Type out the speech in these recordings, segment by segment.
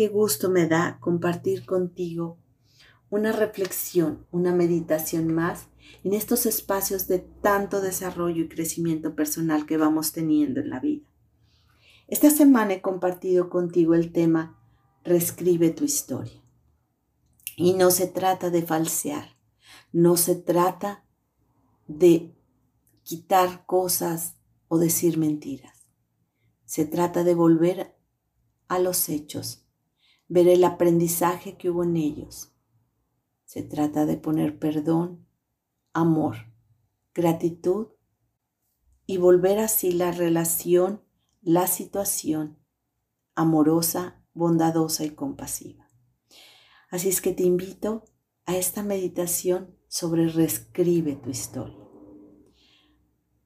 qué gusto me da compartir contigo una reflexión, una meditación más en estos espacios de tanto desarrollo y crecimiento personal que vamos teniendo en la vida. Esta semana he compartido contigo el tema Reescribe tu historia. Y no se trata de falsear, no se trata de quitar cosas o decir mentiras. Se trata de volver a los hechos, ver el aprendizaje que hubo en ellos. Se trata de poner perdón, amor, gratitud y volver así la relación, la situación amorosa, bondadosa y compasiva. Así es que te invito a esta meditación sobre reescribe tu historia.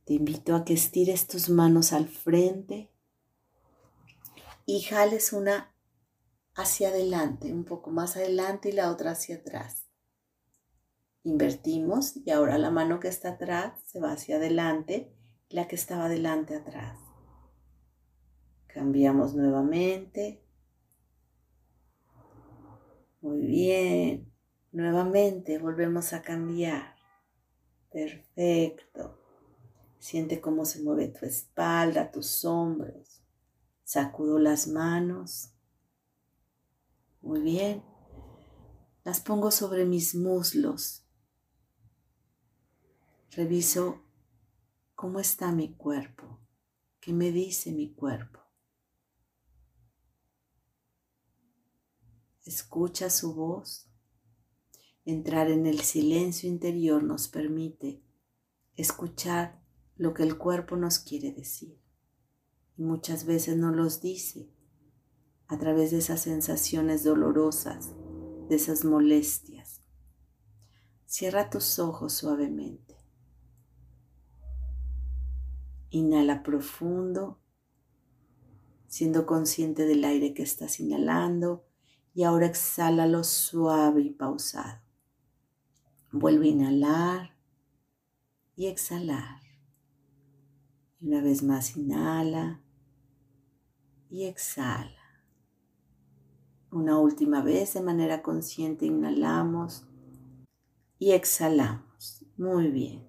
Te invito a que estires tus manos al frente y jales una hacia adelante, un poco más adelante y la otra hacia atrás. Invertimos y ahora la mano que está atrás se va hacia adelante y la que estaba adelante atrás. Cambiamos nuevamente. Muy bien. Nuevamente volvemos a cambiar. Perfecto. Siente cómo se mueve tu espalda, tus hombros. Sacudo las manos. Muy bien. Las pongo sobre mis muslos. Reviso cómo está mi cuerpo. ¿Qué me dice mi cuerpo? Escucha su voz. Entrar en el silencio interior nos permite escuchar lo que el cuerpo nos quiere decir y muchas veces no los dice a través de esas sensaciones dolorosas, de esas molestias. Cierra tus ojos suavemente. Inhala profundo, siendo consciente del aire que estás inhalando y ahora exhálalo suave y pausado. Vuelve a inhalar y exhalar. Una vez más inhala y exhala. Una última vez de manera consciente inhalamos y exhalamos. Muy bien.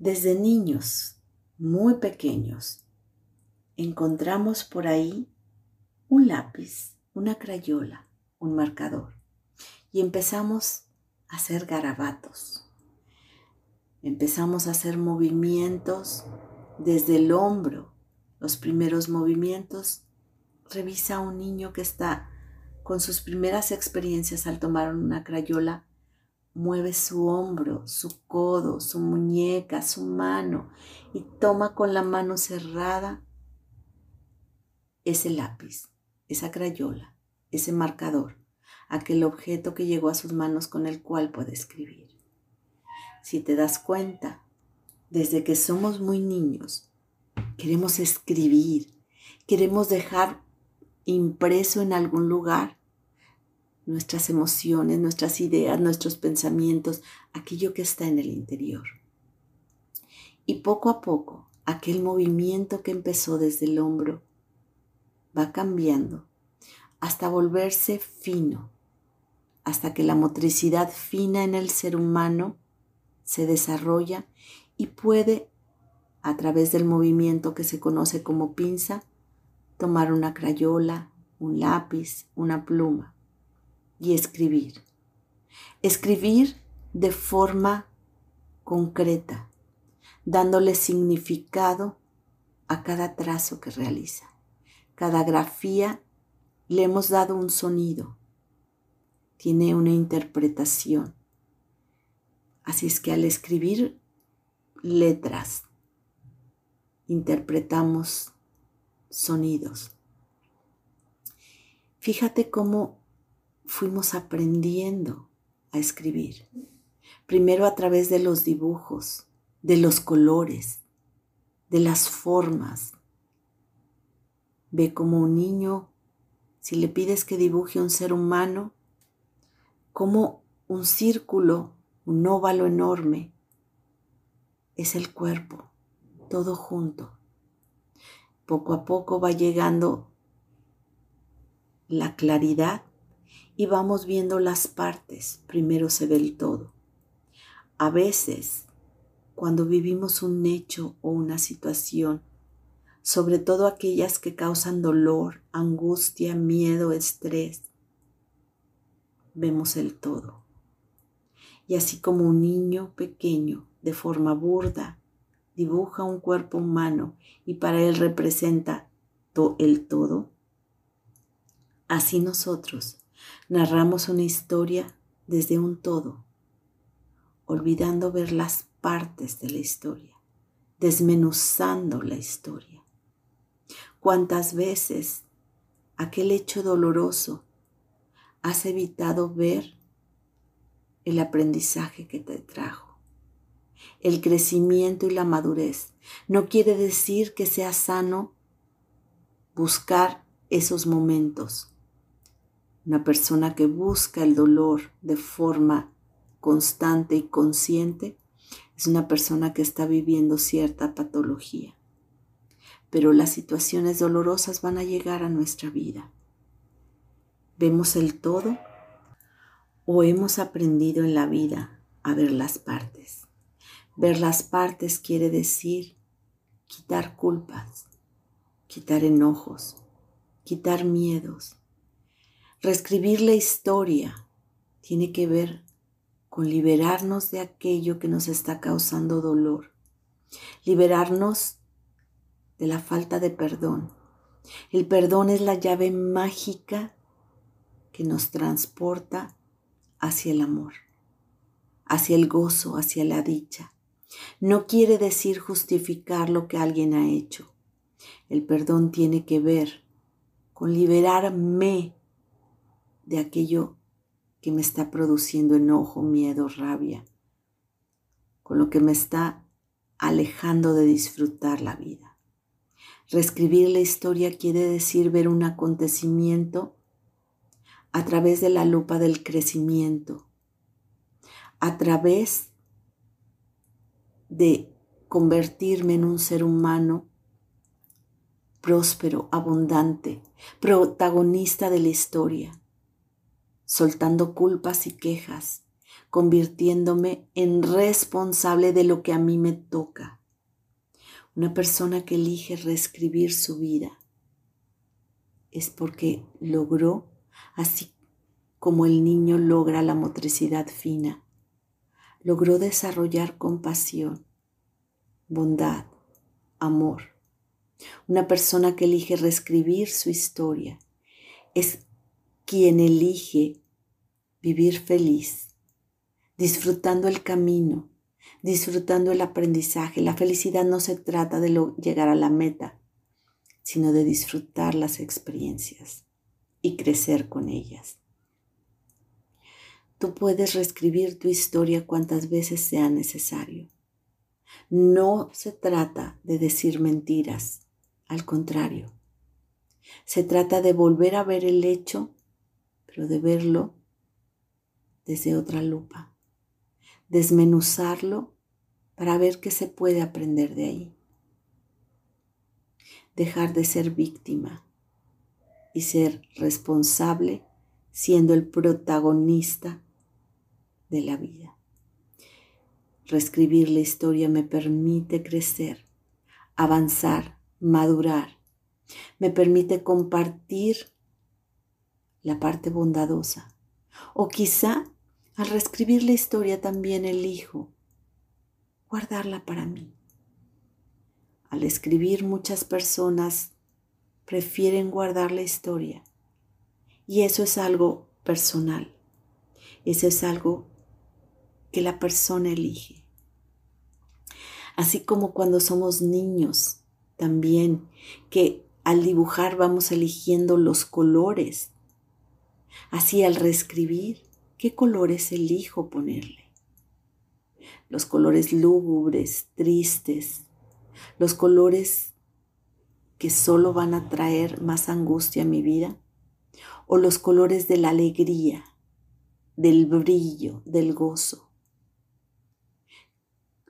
Desde niños muy pequeños encontramos por ahí un lápiz, una crayola, un marcador y empezamos a hacer garabatos. Empezamos a hacer movimientos desde el hombro los primeros movimientos, revisa a un niño que está con sus primeras experiencias al tomar una crayola, mueve su hombro, su codo, su muñeca, su mano y toma con la mano cerrada ese lápiz, esa crayola, ese marcador, aquel objeto que llegó a sus manos con el cual puede escribir. Si te das cuenta, desde que somos muy niños, queremos escribir, queremos dejar impreso en algún lugar nuestras emociones, nuestras ideas, nuestros pensamientos, aquello que está en el interior. Y poco a poco, aquel movimiento que empezó desde el hombro va cambiando hasta volverse fino, hasta que la motricidad fina en el ser humano se desarrolla y puede a través del movimiento que se conoce como pinza, tomar una crayola, un lápiz, una pluma y escribir. Escribir de forma concreta, dándole significado a cada trazo que realiza. Cada grafía le hemos dado un sonido, tiene una interpretación. Así es que al escribir letras, interpretamos sonidos. Fíjate cómo fuimos aprendiendo a escribir. Primero a través de los dibujos, de los colores, de las formas. Ve como un niño, si le pides que dibuje un ser humano, como un círculo, un óvalo enorme, es el cuerpo todo junto. Poco a poco va llegando la claridad y vamos viendo las partes. Primero se ve el todo. A veces, cuando vivimos un hecho o una situación, sobre todo aquellas que causan dolor, angustia, miedo, estrés, vemos el todo. Y así como un niño pequeño, de forma burda, dibuja un cuerpo humano y para él representa el todo, así nosotros narramos una historia desde un todo, olvidando ver las partes de la historia, desmenuzando la historia. ¿Cuántas veces aquel hecho doloroso has evitado ver el aprendizaje que te trajo? El crecimiento y la madurez. No quiere decir que sea sano buscar esos momentos. Una persona que busca el dolor de forma constante y consciente es una persona que está viviendo cierta patología. Pero las situaciones dolorosas van a llegar a nuestra vida. ¿Vemos el todo o hemos aprendido en la vida a ver las partes? Ver las partes quiere decir quitar culpas, quitar enojos, quitar miedos. Reescribir la historia tiene que ver con liberarnos de aquello que nos está causando dolor, liberarnos de la falta de perdón. El perdón es la llave mágica que nos transporta hacia el amor, hacia el gozo, hacia la dicha. No quiere decir justificar lo que alguien ha hecho. El perdón tiene que ver con liberarme de aquello que me está produciendo enojo, miedo, rabia, con lo que me está alejando de disfrutar la vida. Reescribir la historia quiere decir ver un acontecimiento a través de la lupa del crecimiento, a través de convertirme en un ser humano próspero, abundante, protagonista de la historia, soltando culpas y quejas, convirtiéndome en responsable de lo que a mí me toca. Una persona que elige reescribir su vida es porque logró, así como el niño logra la motricidad fina, logró desarrollar compasión, bondad, amor una persona que elige reescribir su historia es quien elige vivir feliz, disfrutando el camino, disfrutando el aprendizaje. La felicidad no se trata de llegar a la meta, sino de disfrutar las experiencias y crecer con ellas. Tú puedes reescribir tu historia cuantas veces sea necesario. No se trata de decir mentiras, al contrario, se trata de volver a ver el hecho, pero de verlo desde otra lupa, desmenuzarlo para ver qué se puede aprender de ahí. Dejar de ser víctima y ser responsable siendo el protagonista de la vida. Reescribir la historia me permite crecer, avanzar madurar, me permite compartir la parte bondadosa. O quizá al reescribir la historia también elijo guardarla para mí. Al escribir muchas personas prefieren guardar la historia y eso es algo personal. Eso es algo que la persona elige. Así como cuando somos niños también que al dibujar vamos eligiendo los colores. Así al reescribir, ¿qué colores elijo ponerle? Los colores lúgubres, tristes, los colores que solo van a traer más angustia a mi vida, o los colores de la alegría, del brillo, del gozo.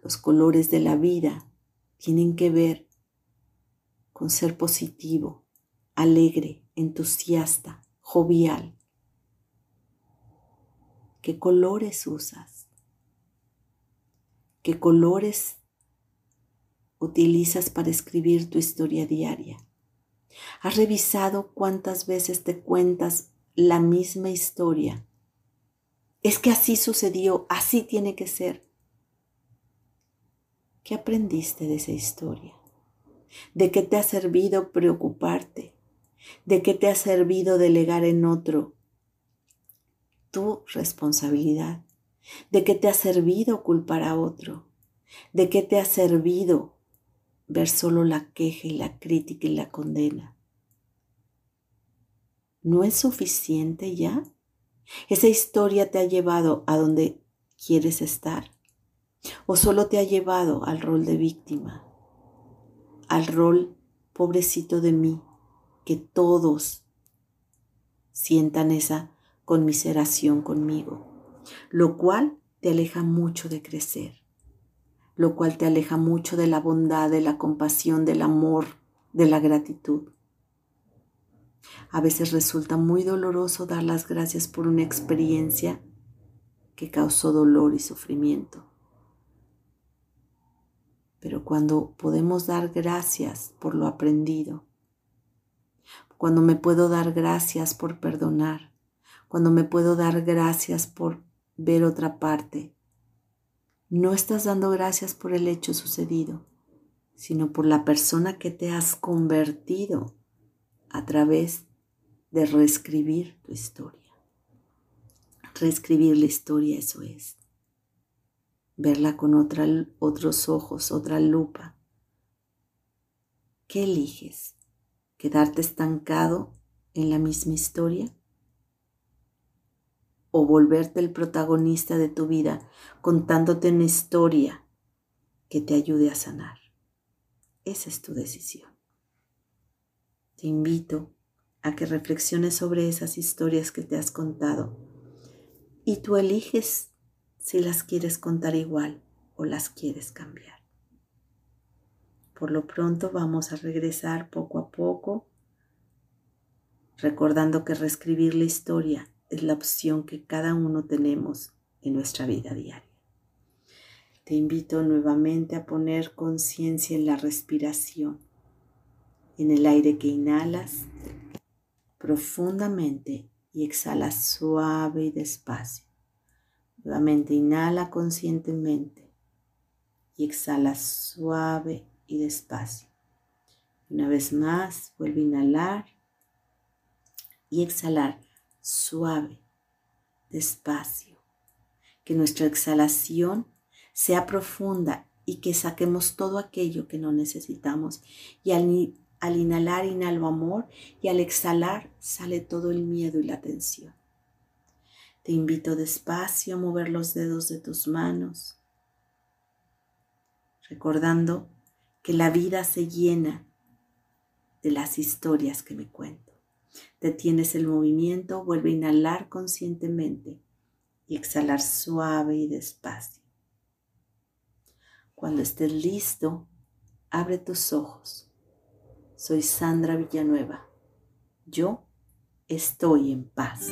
Los colores de la vida tienen que ver con ser positivo, alegre, entusiasta, jovial. ¿Qué colores usas? ¿Qué colores utilizas para escribir tu historia diaria? ¿Has revisado cuántas veces te cuentas la misma historia? Es que así sucedió, así tiene que ser. ¿Qué aprendiste de esa historia? ¿De qué te ha servido preocuparte? ¿De qué te ha servido delegar en otro tu responsabilidad? ¿De qué te ha servido culpar a otro? ¿De qué te ha servido ver solo la queja y la crítica y la condena? ¿No es suficiente ya? ¿Esa historia te ha llevado a donde quieres estar? ¿O solo te ha llevado al rol de víctima? Al rol pobrecito de mí, que todos sientan esa conmiseración conmigo, lo cual te aleja mucho de crecer, lo cual te aleja mucho de la bondad, de la compasión, del amor, de la gratitud. A veces resulta muy doloroso dar las gracias por una experiencia que causó dolor y sufrimiento. Cuando podemos dar gracias por lo aprendido, cuando me puedo dar gracias por perdonar, cuando me puedo dar gracias por ver otra parte. No estás dando gracias por el hecho sucedido, sino por la persona que te has convertido a través de reescribir tu historia. Reescribir la historia, eso es. Verla con otra, otros ojos, otra lupa. ¿Qué eliges? quedarte estancado en la misma historia? ¿O volverte el protagonista de tu vida contándote una historia que te ayude a sanar? Esa es tu decisión. Te invito a que reflexiones sobre esas historias que te has contado y tú eliges si las quieres contar igual o las quieres cambiar. Por lo pronto vamos a regresar poco a poco, recordando que reescribir la historia es la opción que cada uno tenemos en nuestra vida diaria. Te invito nuevamente a poner conciencia en la respiración, en el aire que inhalas profundamente y exhalas suave y despacio. Nuevamente inhala conscientemente y exhala suave y despacio. Una vez más, vuelve a inhalar y exhalar suave, despacio. Que nuestra exhalación sea profunda y que saquemos todo aquello que no necesitamos. Y al, al inhalar, inhalo amor y al exhalar sale todo el miedo y la tensión. Te invito despacio a mover los dedos de tus manos, recordando que la vida se llena de las historias que me cuento. Detienes el movimiento, vuelve a inhalar conscientemente y exhalar suave y despacio. Cuando estés listo, abre tus ojos. Soy Sandra Villanueva. Yo estoy en paz.